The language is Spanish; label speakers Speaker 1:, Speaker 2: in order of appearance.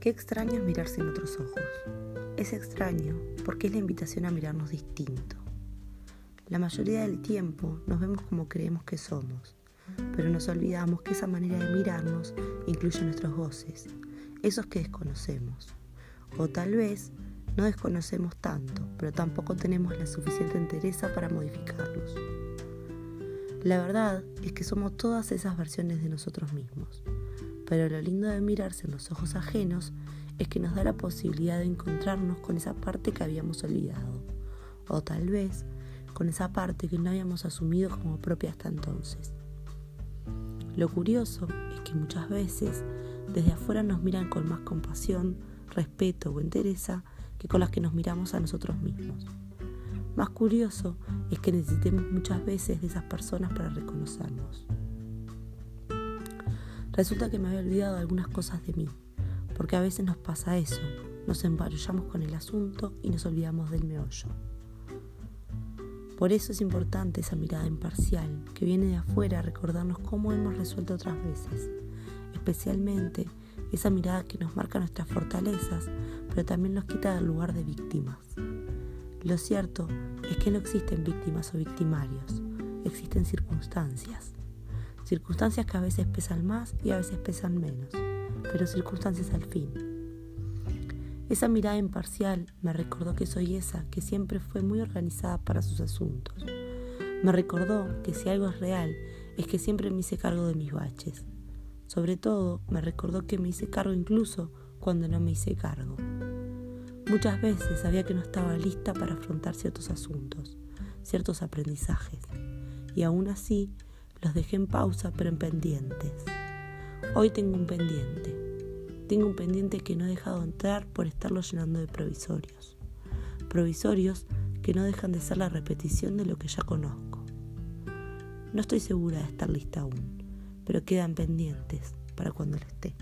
Speaker 1: Qué extraño es mirarse en otros ojos. Es extraño porque es la invitación a mirarnos distinto. La mayoría del tiempo nos vemos como creemos que somos, pero nos olvidamos que esa manera de mirarnos incluye nuestros goces, esos que desconocemos. O tal vez no desconocemos tanto, pero tampoco tenemos la suficiente entereza para modificarlos. La verdad es que somos todas esas versiones de nosotros mismos, pero lo lindo de mirarse en los ojos ajenos es que nos da la posibilidad de encontrarnos con esa parte que habíamos olvidado, o tal vez con esa parte que no habíamos asumido como propia hasta entonces. Lo curioso es que muchas veces desde afuera nos miran con más compasión, respeto o entereza que con las que nos miramos a nosotros mismos. Más curioso es que necesitemos muchas veces de esas personas para reconocernos. Resulta que me había olvidado algunas cosas de mí, porque a veces nos pasa eso, nos embarullamos con el asunto y nos olvidamos del meollo. Por eso es importante esa mirada imparcial que viene de afuera a recordarnos cómo hemos resuelto otras veces, especialmente esa mirada que nos marca nuestras fortalezas, pero también nos quita del lugar de víctimas. Lo cierto es que no existen víctimas o victimarios, existen circunstancias. Circunstancias que a veces pesan más y a veces pesan menos, pero circunstancias al fin. Esa mirada imparcial me recordó que soy esa que siempre fue muy organizada para sus asuntos. Me recordó que si algo es real es que siempre me hice cargo de mis baches. Sobre todo me recordó que me hice cargo incluso cuando no me hice cargo. Muchas veces sabía que no estaba lista para afrontar ciertos asuntos, ciertos aprendizajes, y aún así los dejé en pausa pero en pendientes. Hoy tengo un pendiente. Tengo un pendiente que no he dejado entrar por estarlo llenando de provisorios. Provisorios que no dejan de ser la repetición de lo que ya conozco. No estoy segura de estar lista aún, pero quedan pendientes para cuando lo esté.